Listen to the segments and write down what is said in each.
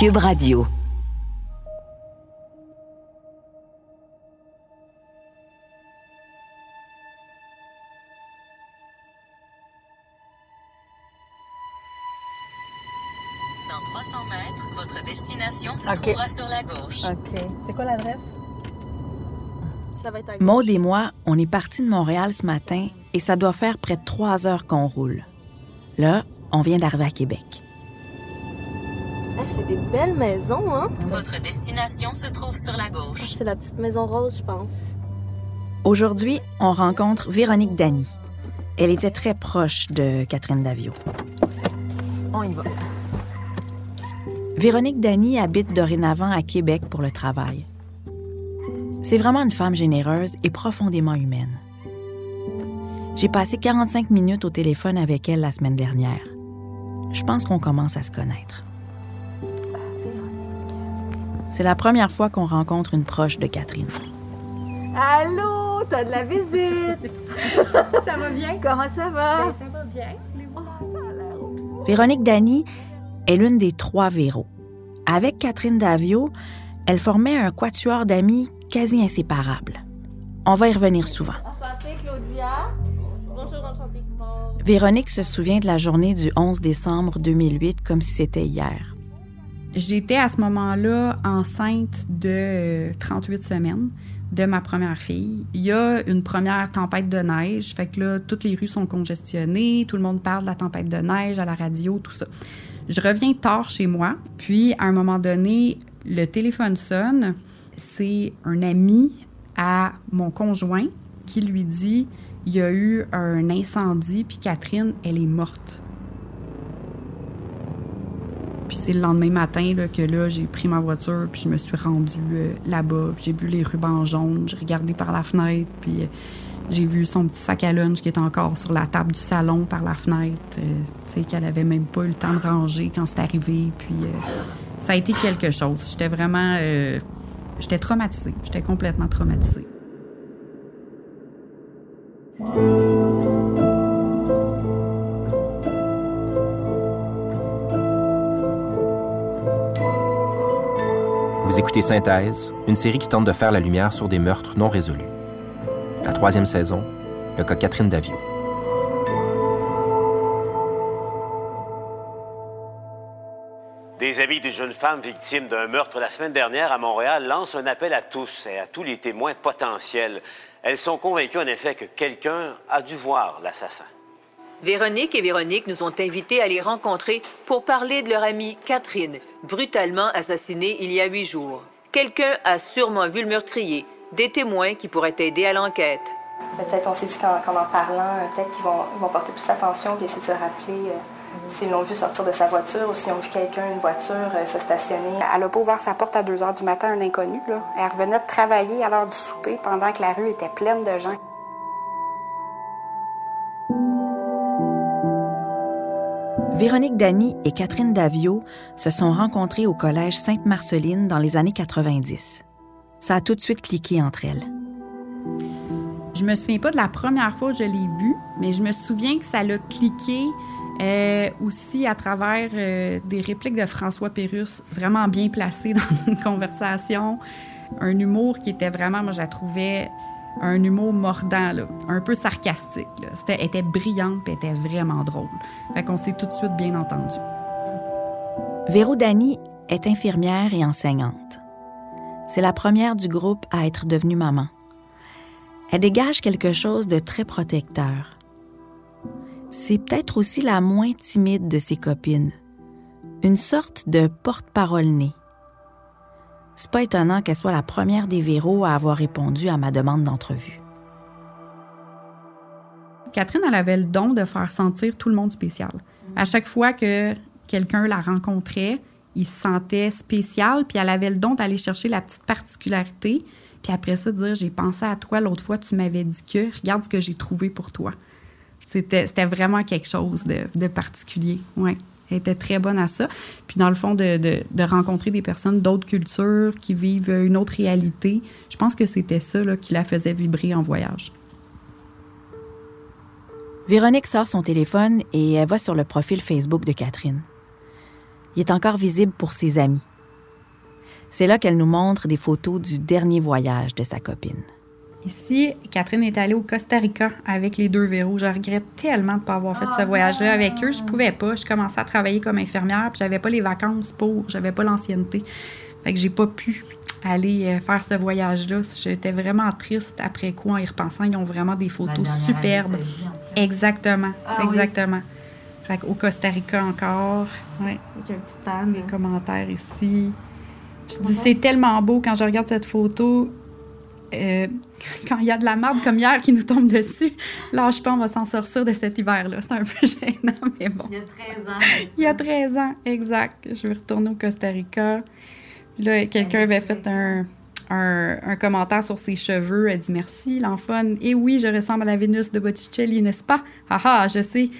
Cube Radio. Dans 300 mètres, votre destination se Ok. trouvera sur la gauche. OK. C'est quoi l'adresse? Ça va être à gauche. Maud et moi, on est partis de Montréal ce matin et ça doit faire près de trois heures qu'on roule. Là, on vient d'arriver à Québec. Ah, c'est des belles maisons, hein? Votre destination se trouve sur la gauche. C'est la petite maison rose, je pense. Aujourd'hui, on rencontre Véronique Dany. Elle était très proche de Catherine Davio. On y va. Véronique Dany habite dorénavant à Québec pour le travail. C'est vraiment une femme généreuse et profondément humaine. J'ai passé 45 minutes au téléphone avec elle la semaine dernière. Je pense qu'on commence à se connaître. C'est la première fois qu'on rencontre une proche de Catherine. Allô, t'as de la visite? Ça va bien? Comment ça va? Ben, ça va bien. Ça? Véronique Dany est l'une des trois Véros. Avec Catherine Davio, elle formait un quatuor d'amis quasi inséparables. On va y revenir souvent. Enchantée, Claudia. Bonjour, enchantée. Véronique se souvient de la journée du 11 décembre 2008 comme si c'était hier. J'étais à ce moment-là enceinte de euh, 38 semaines de ma première fille. Il y a une première tempête de neige, fait que là, toutes les rues sont congestionnées, tout le monde parle de la tempête de neige à la radio, tout ça. Je reviens tard chez moi, puis à un moment donné, le téléphone sonne. C'est un ami à mon conjoint qui lui dit il y a eu un incendie, puis Catherine, elle est morte. Puis c'est le lendemain matin là, que là, j'ai pris ma voiture, puis je me suis rendue euh, là-bas. J'ai vu les rubans jaunes, j'ai regardé par la fenêtre, puis euh, j'ai vu son petit sac à lunch qui était encore sur la table du salon par la fenêtre. euh, tu sais, qu'elle avait même pas eu le temps de ranger quand c'est arrivé. Puis ça a été quelque chose. J'étais vraiment. j'étais traumatisée. J'étais complètement traumatisée. Écoutez Synthèse, une série qui tente de faire la lumière sur des meurtres non résolus. La troisième saison, le cas Catherine Davio. Des amis d'une jeune femme victime d'un meurtre la semaine dernière à Montréal lancent un appel à tous et à tous les témoins potentiels. Elles sont convaincues en effet que quelqu'un a dû voir l'assassin. Véronique et Véronique nous ont invités à les rencontrer pour parler de leur amie Catherine, brutalement assassinée il y a huit jours. Quelqu'un a sûrement vu le meurtrier, des témoins qui pourraient aider à l'enquête. Peut-être on s'est dit qu'en en parlant, peut-être qu'ils vont, porter plus attention et essayer de se rappeler euh, s'ils l'ont vu sortir de sa voiture ou s'ils ont vu quelqu'un, une voiture, euh, se stationner. Elle n'a pas ouvert sa porte à 2 heures du matin, un inconnu. Là. Elle revenait de travailler à l'heure du souper pendant que la rue était pleine de gens. Véronique Dany et Catherine Davio se sont rencontrées au collège Sainte-Marceline dans les années 90. Ça a tout de suite cliqué entre elles. Je me souviens pas de la première fois que je l'ai vu, mais je me souviens que ça l'a cliqué euh, aussi à travers euh, des répliques de François Pérusse, vraiment bien placées dans une conversation. Un humour qui était vraiment, moi, je la trouvais un humour mordant, un peu sarcastique. C'était, elle était brillante et était vraiment drôle. Fait qu'on s'est tout de suite bien entendu. Véro Dany est infirmière et enseignante. C'est la première du groupe à être devenue maman. Elle dégage quelque chose de très protecteur. C'est peut-être aussi la moins timide de ses copines. Une sorte de porte-parole née. C'est pas étonnant qu'elle soit la première des Véros à avoir répondu à ma demande d'entrevue. Catherine, elle avait le don de faire sentir tout le monde spécial. À chaque fois que quelqu'un la rencontrait, il se sentait spécial, puis elle avait le don d'aller chercher la petite particularité, puis après ça, dire J'ai pensé à toi l'autre fois, tu m'avais dit que, regarde ce que j'ai trouvé pour toi. C'était vraiment quelque chose de, de particulier. Ouais. Elle était très bonne à ça. Puis dans le fond, de, de- de rencontrer des personnes d'autres cultures qui vivent une autre réalité, je pense que c'était ça là, qui la faisait vibrer en voyage. Véronique sort son téléphone et elle va sur le profil Facebook de Catherine. Il est encore visible pour ses amis. C'est là qu'elle nous montre des photos du dernier voyage de sa copine. Ici, Catherine est allée au Costa Rica avec les deux verrous. Je regrette tellement de ne pas avoir fait ce voyage-là avec eux. Je pouvais pas. Je commençais à travailler comme infirmière, puis j'avais pas les vacances pour, j'avais pas l'ancienneté. Fait que j'ai pas pu aller euh, faire ce voyage-là. J'étais vraiment triste après coup en y repensant. Ils ont vraiment des photos superbes. exactement, Ah exactement. Fait qu'au Costa Rica encore. Ouais. Avec un petit tab. Commentaires ici. Je dis, c'est tellement beau quand je regarde cette photo. euh, quand il y a de la marde comme hier qui nous tombe dessus, lâche pas, on va s'en sortir de cet hiver-là. C'est un peu gênant, mais bon. Il y a 13 ans. Il y a 13 ans, exact. Je vais retourner au Costa Rica. Là, quelqu'un avait fait un, un, un commentaire sur ses cheveux. Elle dit merci, l'enfant. Et oui, je ressemble à la Vénus de Botticelli, n'est-ce pas? Ah ah, je sais.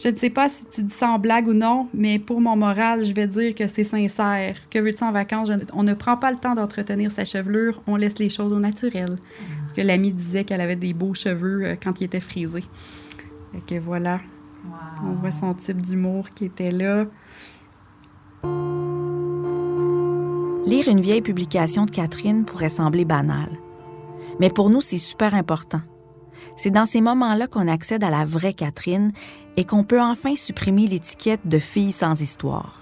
Je ne sais pas si tu dis ça en blague ou non, mais pour mon moral, je vais dire que c'est sincère. Que veux-tu en vacances? Je- on ne prend pas le temps d'entretenir sa chevelure, on laisse les choses au naturel. Parce que l'ami disait qu'elle avait des beaux cheveux euh, quand il était frisé. Fait que voilà, on voit son type d'humour qui était là. Lire une vieille publication de Catherine pourrait sembler banal. Mais pour nous, c'est super important. C'est dans ces moments-là qu'on accède à la vraie Catherine et qu'on peut enfin supprimer l'étiquette de fille sans histoire.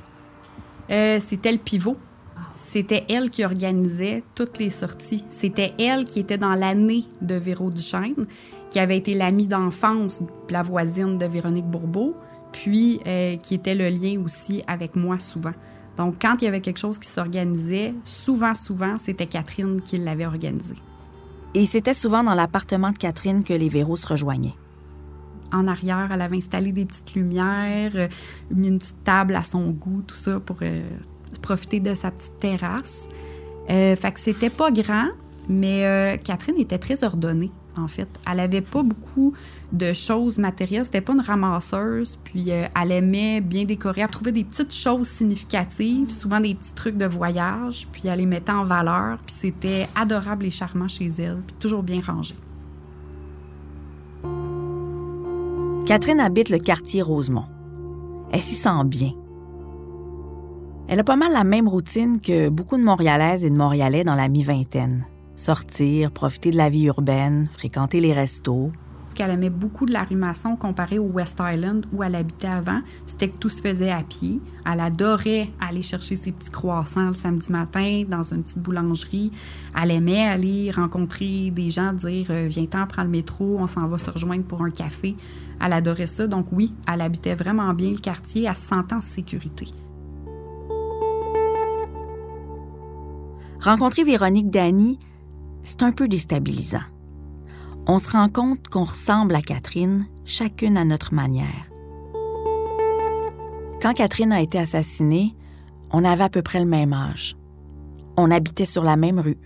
Euh, c'était le pivot. C'était elle qui organisait toutes les sorties. C'était elle qui était dans l'année de Véro Duchesne, qui avait été l'amie d'enfance, la voisine de Véronique Bourbeau, puis euh, qui était le lien aussi avec moi souvent. Donc, quand il y avait quelque chose qui s'organisait, souvent, souvent, c'était Catherine qui l'avait organisé. Et c'était souvent dans l'appartement de Catherine que les Véros se rejoignaient. En arrière, elle avait installé des petites lumières, euh, mis une petite table à son goût, tout ça, pour euh, profiter de sa petite terrasse. Euh, fait que c'était pas grand, mais euh, Catherine était très ordonnée, en fait. Elle avait pas beaucoup de choses matérielles. C'était pas une ramasseuse, puis euh, elle aimait bien décorer. Elle trouvait des petites choses significatives, souvent des petits trucs de voyage, puis elle les mettait en valeur, puis c'était adorable et charmant chez elle, puis toujours bien rangé. Catherine habite le quartier Rosemont. Elle s'y sent bien. Elle a pas mal la même routine que beaucoup de Montréalaises et de Montréalais dans la mi-vingtaine. Sortir, profiter de la vie urbaine, fréquenter les restos. Ce qu'elle aimait beaucoup de la rue Masson comparé au West Island où elle habitait avant, c'était que tout se faisait à pied. Elle adorait aller chercher ses petits croissants le samedi matin dans une petite boulangerie. Elle aimait aller rencontrer des gens, dire euh, Viens-t'en, prends le métro, on s'en va se rejoindre pour un café. Elle adorait ça. Donc, oui, elle habitait vraiment bien le quartier, elle se sentait en sécurité. Rencontrer Véronique Dany, c'est un peu déstabilisant. On se rend compte qu'on ressemble à Catherine, chacune à notre manière. Quand Catherine a été assassinée, on avait à peu près le même âge. On habitait sur la même rue.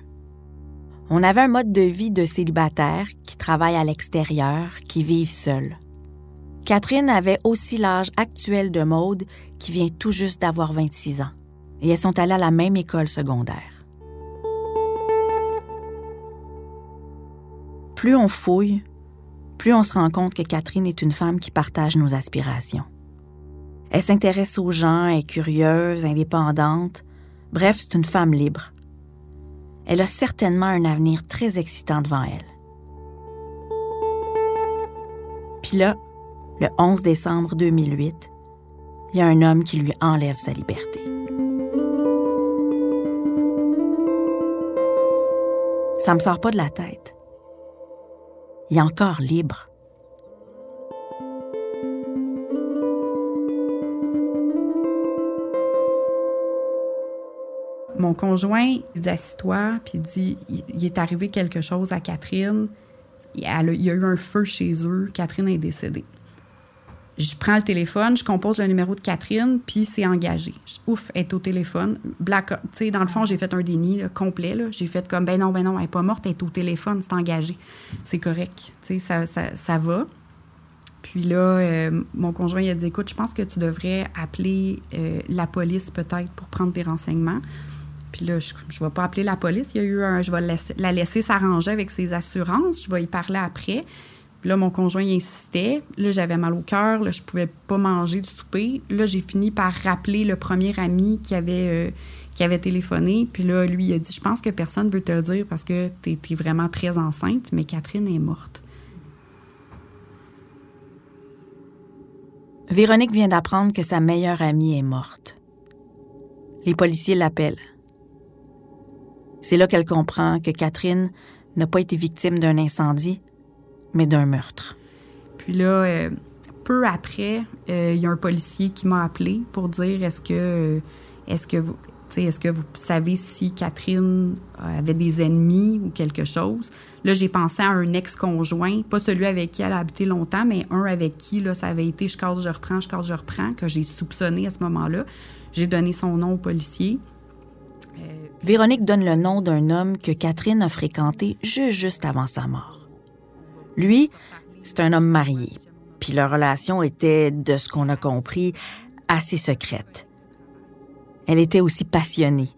On avait un mode de vie de célibataire qui travaille à l'extérieur, qui vivent seuls. Catherine avait aussi l'âge actuel de Maude, qui vient tout juste d'avoir 26 ans. Et elles sont allées à la même école secondaire. Plus on fouille, plus on se rend compte que Catherine est une femme qui partage nos aspirations. Elle s'intéresse aux gens, est curieuse, indépendante. Bref, c'est une femme libre. Elle a certainement un avenir très excitant devant elle. Puis là, le 11 décembre 2008, il y a un homme qui lui enlève sa liberté. Ça me sort pas de la tête. Est encore libre. Mon conjoint, dit Assis-toi, puis dit il, est arrivé quelque chose à Catherine. Il y a eu un feu chez eux. Catherine est décédée. Je prends le téléphone, je compose le numéro de Catherine, puis c'est engagé. Ouf, elle est au téléphone. Black, dans le fond, j'ai fait un déni complet. J'ai fait comme, ben non, ben non, elle n'est pas morte, elle est au téléphone, c'est engagé. C'est correct. Ça, ça, va. Puis là, euh, mon conjoint il a dit écoute, je pense que tu devrais appeler euh, la police peut-être pour prendre des renseignements. Puis là, je ne vais pas appeler la police. Il y a eu un, je vais la laisser s'arranger avec ses assurances. Je vais y parler après. Là, mon conjoint insistait. Là, j'avais mal au cœur. Là, je pouvais pas manger du souper. Là, j'ai fini par rappeler le premier ami qui avait, euh, téléphoné. Puis là, lui, il a dit Je pense que personne veut te le dire parce que tu vraiment très enceinte, mais Catherine est morte. Véronique vient d'apprendre que sa meilleure amie est morte. Les policiers l'appellent. C'est là qu'elle comprend que Catherine n'a pas été victime d'un incendie, mais d'un meurtre. Puis là, euh, peu après, euh, il y a un policier qui m'a appelé pour dire est-ce que, euh, est-ce que vous, est-ce que vous savez si Catherine avait des ennemis ou quelque chose? Là, j'ai pensé à un ex-conjoint, pas celui avec qui elle a habité longtemps, mais un avec qui là, ça avait été je casse, je reprends, je casse, je reprends, que j'ai soupçonné à ce moment-là. J'ai donné son nom au policier. Véronique donne le nom d'un homme que Catherine a fréquenté juste, juste avant sa mort. Lui, c'est un homme marié, puis leur relation était, de ce qu'on a compris, assez secrète. Elle était aussi passionnée,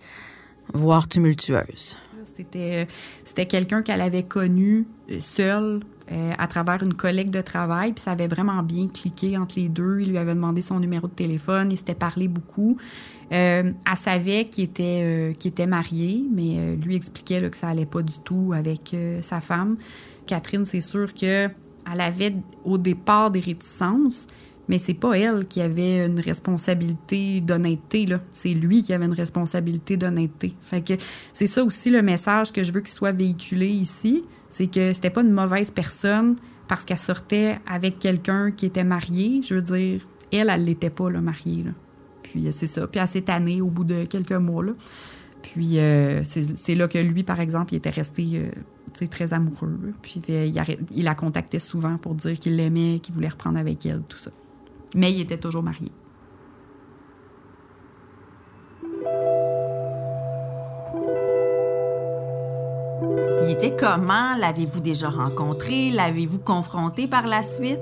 voire tumultueuse. C'était, c'était quelqu'un qu'elle avait connu euh, seul euh, à travers une collègue de travail, puis ça avait vraiment bien cliqué entre les deux. Il lui avait demandé son numéro de téléphone, ils s'étaient parlé beaucoup. Euh, elle savait qu'il était, marié, mais lui expliquait que ça allait pas du tout avec sa femme. Catherine, c'est sûr que elle avait au départ des réticences, mais c'est pas elle qui avait une responsabilité d'honnêteté là, c'est lui qui avait une responsabilité d'honnêteté. Fait que c'est ça aussi le message que je veux qu'il soit véhiculé ici, c'est que c'était pas une mauvaise personne parce qu'elle sortait avec quelqu'un qui était marié, je veux dire, elle elle l'était pas mariée. Puis c'est ça, puis elle s'est tannée au bout de quelques mois. Puis euh, c'est là que lui, par exemple, il était resté euh, très amoureux. Puis il, il, la contactait souvent pour dire qu'il l'aimait, qu'il voulait reprendre avec elle, tout ça. Mais il était toujours marié. Il était comment? L'avez-vous déjà rencontré? L'avez-vous confronté par la suite?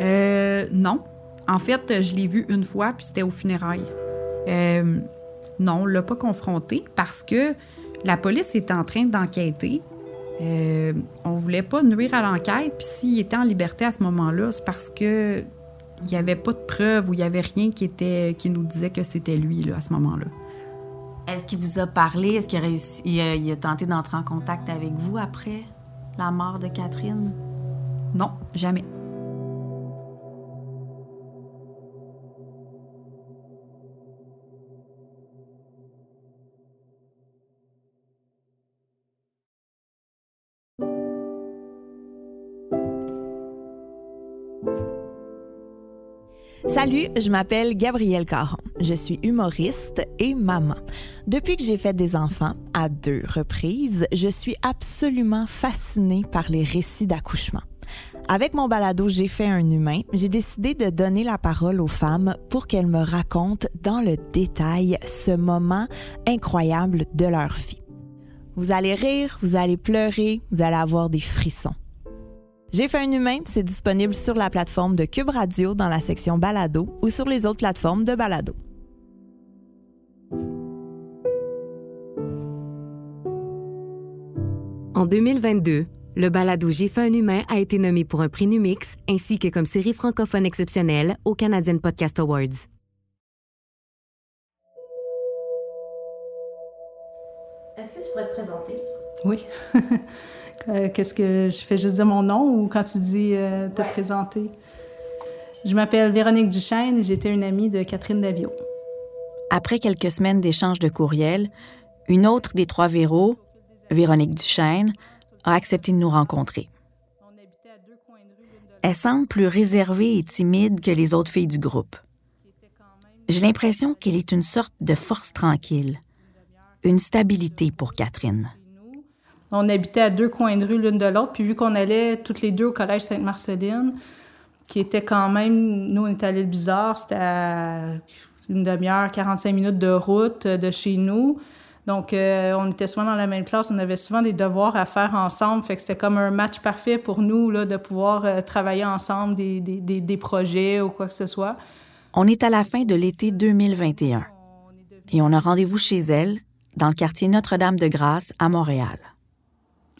Euh, non. En fait, je l'ai vu une fois, puis c'était au funérailles. Euh, non, on l'a pas confronté parce que la police est en train d'enquêter. Euh, on voulait pas nuire à l'enquête. Puis s'il était en liberté à ce moment-là, c'est parce que il n'y avait pas de preuves ou il n'y avait rien qui, était, qui nous disait que c'était lui là, à ce moment-là. Est-ce qu'il vous a parlé? Est-ce qu'il a, réussi, il a tenté d'entrer en contact avec vous après la mort de Catherine? Non, jamais. Salut, je m'appelle Gabrielle Caron. Je suis humoriste et maman. Depuis que j'ai fait des enfants, à deux reprises, je suis absolument fascinée par les récits d'accouchement. Avec mon balado J'ai fait un humain, j'ai décidé de donner la parole aux femmes pour qu'elles me racontent dans le détail ce moment incroyable de leur vie. Vous allez rire, vous allez pleurer, vous allez avoir des frissons. J'ai fait un humain, c'est disponible sur la plateforme de Cube Radio dans la section Balado ou sur les autres plateformes de Balado. En 2022, le balado J'ai fait un humain a été nommé pour un prix Numix ainsi que comme série francophone exceptionnelle au Canadian Podcast Awards. Est-ce que tu pourrais te présenter? Oui. Euh, qu'est-ce que je fais juste dire mon nom ou quand tu dis euh, te présenter? Je m'appelle Véronique Duchesne et j'étais une amie de Catherine Davio. Après quelques semaines d'échanges de courriels, une autre des trois Véros, Véronique Duchesne, a accepté de nous rencontrer. Elle semble plus réservée et timide que les autres filles du groupe. J'ai l'impression qu'elle est une sorte de force tranquille, une stabilité pour Catherine. On habitait à deux coins de rue l'une de l'autre, puis vu qu'on allait toutes les deux au collège Sainte-Marceline, qui était quand même, nous on était à Bizarre, c'était à une demi-heure, 45 minutes de route de chez nous. Donc, euh, on était souvent dans la même classe, on avait souvent des devoirs à faire ensemble, fait que c'était comme un match parfait pour nous là, de pouvoir euh, travailler ensemble des, des, des, projets ou quoi que ce soit. On est à la fin de l'été 2021 et on a rendez-vous chez elle, dans le quartier Notre-Dame-de-Grâce, à Montréal.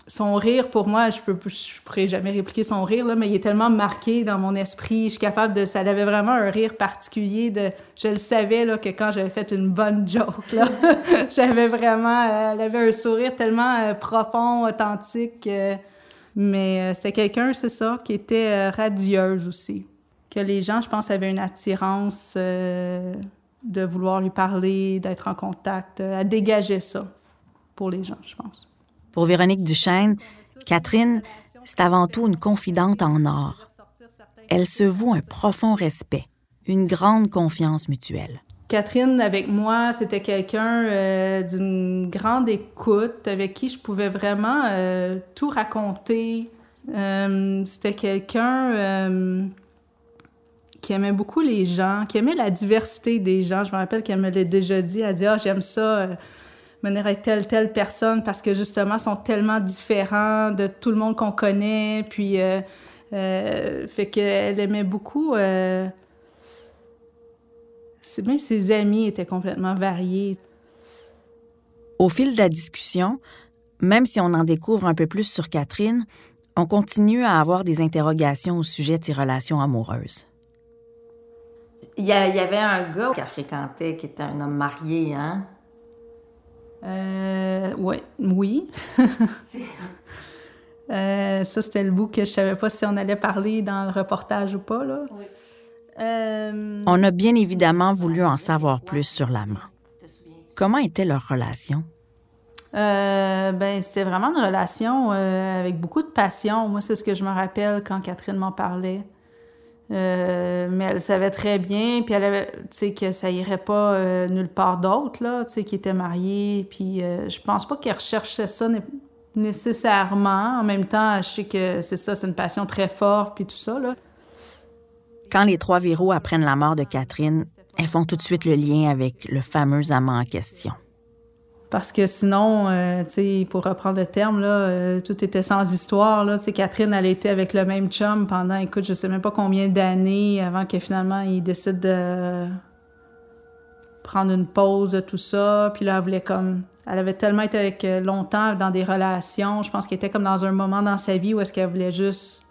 Son rire, pour moi, je ne je pourrais jamais répliquer son rire, là, mais il est tellement marqué dans mon esprit. Je suis capable de. Ça avait vraiment un rire particulier. De, je le savais là, que quand j'avais fait une bonne joke, là, j'avais vraiment. Euh, elle avait un sourire tellement euh, profond, authentique. Euh, mais c'était quelqu'un, c'est ça, qui était radieuse aussi. Que les gens, je pense, avaient une attirance de vouloir lui parler, d'être en contact. Elle dégageait ça pour les gens, je pense. Pour Véronique Duchesne, Catherine, c'est avant tout une confidente en or. Elle se voue un profond respect, une grande confiance mutuelle. Catherine, avec moi, c'était quelqu'un euh, d'une grande écoute, avec qui je pouvais vraiment euh, tout raconter. Euh, c'était quelqu'un qui aimait beaucoup les gens, qui aimait la diversité des gens. Je me rappelle qu'elle me l'a déjà dit. Elle a dit Ah, j'aime ça mener avec telle, telle personne parce que justement, sont tellement différents de tout le monde qu'on connaît. Puis, euh, euh, fait qu'elle aimait beaucoup. Euh, même ses amis étaient complètement variés. Au fil de la discussion, même si on en découvre un peu plus sur Catherine, on continue à avoir des interrogations au sujet de ses relations amoureuses. Il y, avait un gars qu'elle fréquentait qui était un homme marié, hein? Euh, ouais, oui. Euh, ça, c'était le bout que je savais pas si on allait parler dans le reportage ou pas. Là. Euh, on a bien évidemment voulu en savoir plus sur l'amant. Comment était leur relation? Euh, ben, c'était vraiment une relation avec beaucoup de passion. Moi, c'est ce que je me rappelle quand Catherine m'en parlait. Euh, mais elle savait très bien, puis elle avait, tu sais, que ça irait pas euh, nulle part d'autre, là, tu sais, qui était mariée, puis euh, je pense pas qu'elle recherchait ça nécessairement. En même temps, je sais que c'est ça, c'est une passion très forte, puis tout ça, là. Quand les trois Véros apprennent la mort de Catherine, elles font tout de suite le lien avec le fameux amant en question. Parce que sinon, euh, pour reprendre le terme, là, euh, tout était sans histoire. Là. Catherine, elle était avec le même chum pendant, écoute, je sais même pas combien d'années avant que finalement il décide de prendre une pause de tout ça. Puis là, elle voulait comme... Elle avait tellement été avec euh, longtemps dans des relations. Je pense qu'elle était comme dans un moment dans sa vie où est-ce qu'elle voulait juste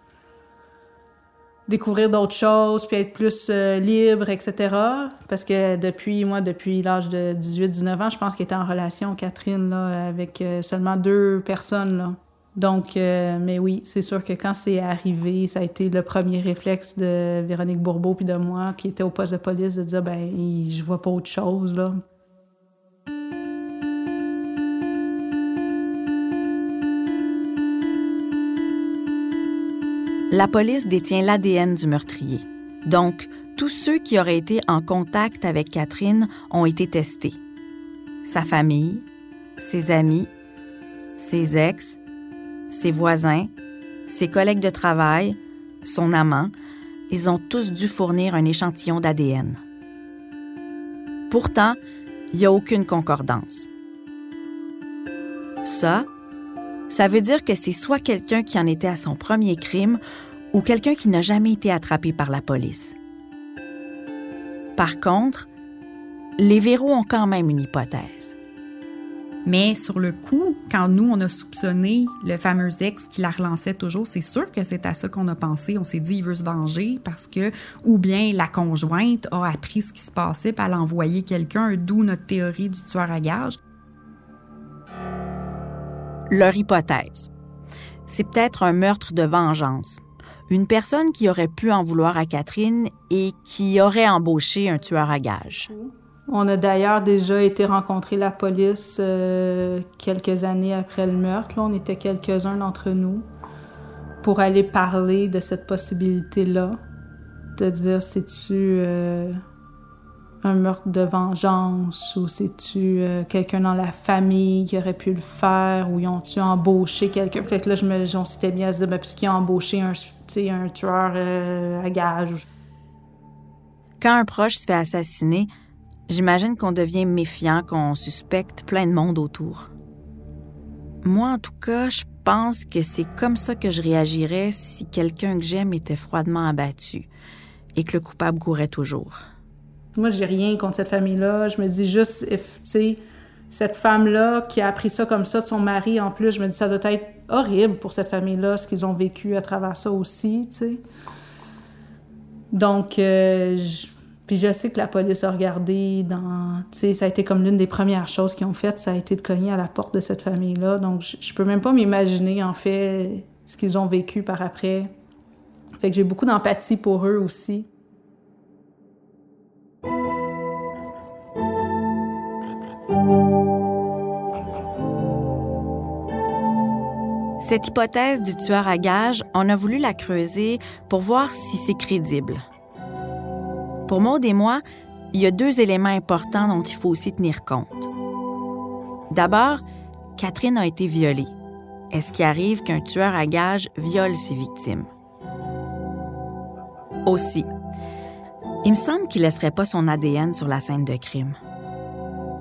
découvrir d'autres choses, puis être plus euh, libre, etc. Parce que depuis, moi, depuis l'âge de 18-19 ans, je pense qu'elle était en relation, Catherine, avec euh, seulement deux personnes. Donc, euh, mais oui, c'est sûr que quand c'est arrivé, ça a été le premier réflexe de Véronique Bourbeau puis de moi, qui était au poste de police, de dire, ben, je vois pas autre chose, là. La police détient l'ADN du meurtrier. Donc, tous ceux qui auraient été en contact avec Catherine ont été testés. Sa famille, ses amis, ses ex, ses voisins, ses collègues de travail, son amant, ils ont tous dû fournir un échantillon d'ADN. Pourtant, il n'y a aucune concordance. Ça, ça veut dire que c'est soit quelqu'un qui en était à son premier crime ou quelqu'un qui n'a jamais été attrapé par la police. Par contre, les verrous ont quand même une hypothèse. Mais sur le coup, quand nous, on a soupçonné le fameux ex qui la relançait toujours, c'est sûr que c'est à ça qu'on a pensé. On s'est dit, il veut se venger parce que, ou bien la conjointe a appris ce qui se passait, puis elle a envoyé quelqu'un, d'où notre théorie du tueur à gage. Leur hypothèse. C'est peut-être un meurtre de vengeance, une personne qui aurait pu en vouloir à Catherine et qui aurait embauché un tueur à gages. On a d'ailleurs déjà été rencontrer la police euh, quelques années après le meurtre. on était quelques-uns d'entre nous pour aller parler de cette possibilité-là, de dire c'est-tu euh, un meurtre de vengeance ou c'est-tu euh, quelqu'un dans la famille qui aurait pu le faire ou ils ont-tu embauché quelqu'un? Fait que là, je me, on bien à se dire, ben, qui a embauché un, un tueur euh, à gage. Quand un proche se fait assassiner, j'imagine qu'on devient méfiant, qu'on suspecte plein de monde autour. Moi, en tout cas, je pense que c'est comme ça que je réagirais si quelqu'un que j'aime était froidement abattu et que le coupable courait toujours. Moi, j'ai rien contre cette famille-là. Je me dis juste, tu sais, cette femme-là qui a appris ça comme ça de son mari, en plus, je me dis, ça doit être horrible pour cette famille-là, ce qu'ils ont vécu à travers ça aussi, tu sais. Donc, euh, puis je sais que la police a regardé dans... Tu sais, ça a été comme l'une des premières choses qu'ils ont faites, ça a été de cogner à la porte de cette famille-là. Donc, je, je peux même pas m'imaginer, en fait, ce qu'ils ont vécu par après. Fait que j'ai beaucoup d'empathie pour eux aussi. Cette hypothèse du tueur à gages, on a voulu la creuser pour voir si c'est crédible. Pour Maud et moi, il y a deux éléments importants dont il faut aussi tenir compte. D'abord, Catherine a été violée. Est-ce qu'il arrive qu'un tueur à gages viole ses victimes? Aussi, il me semble qu'il ne laisserait pas son ADN sur la scène de crime.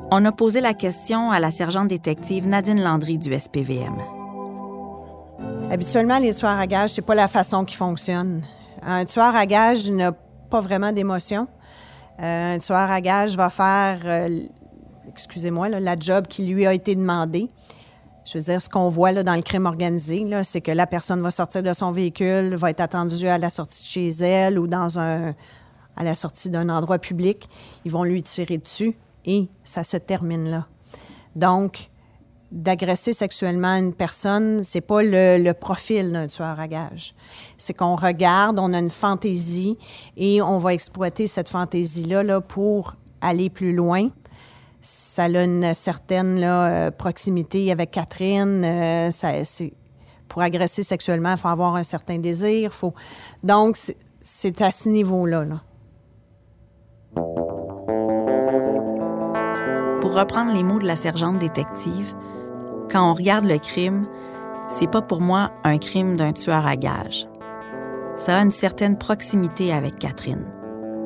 On a posé la question à la sergente détective Nadine Landry du SPVM. Habituellement, les tueurs à gages, c'est pas la façon qui fonctionne. Un tueur à gages n'a pas vraiment d'émotion. Euh, un tueur à gages va faire, euh, excusez-moi, la job qui lui a été demandée. Je veux dire, ce qu'on voit dans le crime organisé, c'est que la personne va sortir de son véhicule, va être attendue à la sortie de chez elle ou dans un, à la sortie d'un endroit public. Ils vont lui tirer dessus et ça se termine là. Donc, d'agresser sexuellement une personne, c'est pas le, profil d'un tueur à gages. C'est qu'on regarde, on a une fantaisie et on va exploiter cette fantaisie-là là, pour aller plus loin. Ça a une certaine là, euh, proximité avec Catherine. Euh, pour agresser sexuellement, il faut avoir un certain désir. Donc, c'est, à ce niveau-là. Là. Pour reprendre les mots de la sergente détective, quand on regarde le crime, c'est pas pour moi un crime d'un tueur à gages. Ça a une certaine proximité avec Catherine.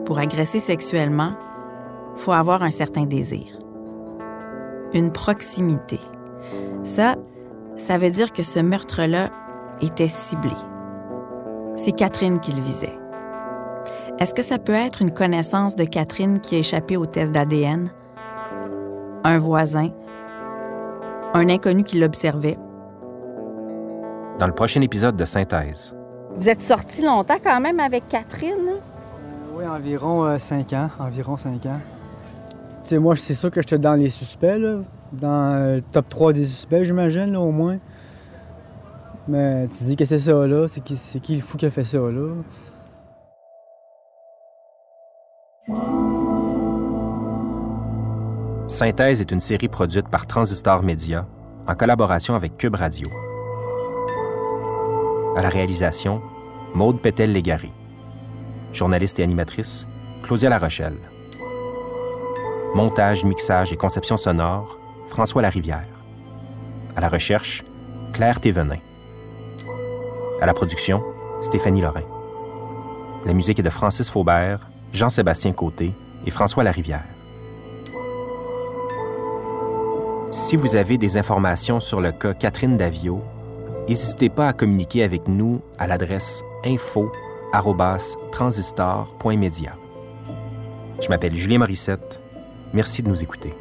Pour agresser sexuellement, faut avoir un certain désir. Une proximité. Ça, ça veut dire que ce meurtre-là était ciblé. C'est Catherine qui le visait. Est-ce que ça peut être une connaissance de Catherine qui a échappé au test d'ADN? Un voisin? Un inconnu qui l'observait? Dans le prochain épisode de Synthèse, Vous êtes sorti longtemps quand même avec Catherine? Oui, environ 5 ans. Environ 5 ans. Tu sais, moi, c'est sûr que j'étais dans les suspects, là. Dans euh, le top 3 des suspects, j'imagine, là, au moins. Mais tu dis que c'est ça, là. C'est qui, c'est qui le fou qui a fait ça, là? Synthèse est une série produite par Transistor Media en collaboration avec Cube Radio. À la réalisation, Maude Pétel-Légaré. Journaliste et animatrice, Claudia Larochelle. Montage, mixage et conception sonore, François Larivière. À la recherche, Claire Thévenin. À la production, Stéphanie Lorrain. La musique est de Francis Faubert, Jean-Sébastien Côté et François Larivière. Si vous avez des informations sur le cas Catherine Davio, n'hésitez pas à communiquer avec nous à l'adresse info@transistor.media. Je m'appelle Julien Morissette. Merci de nous écouter.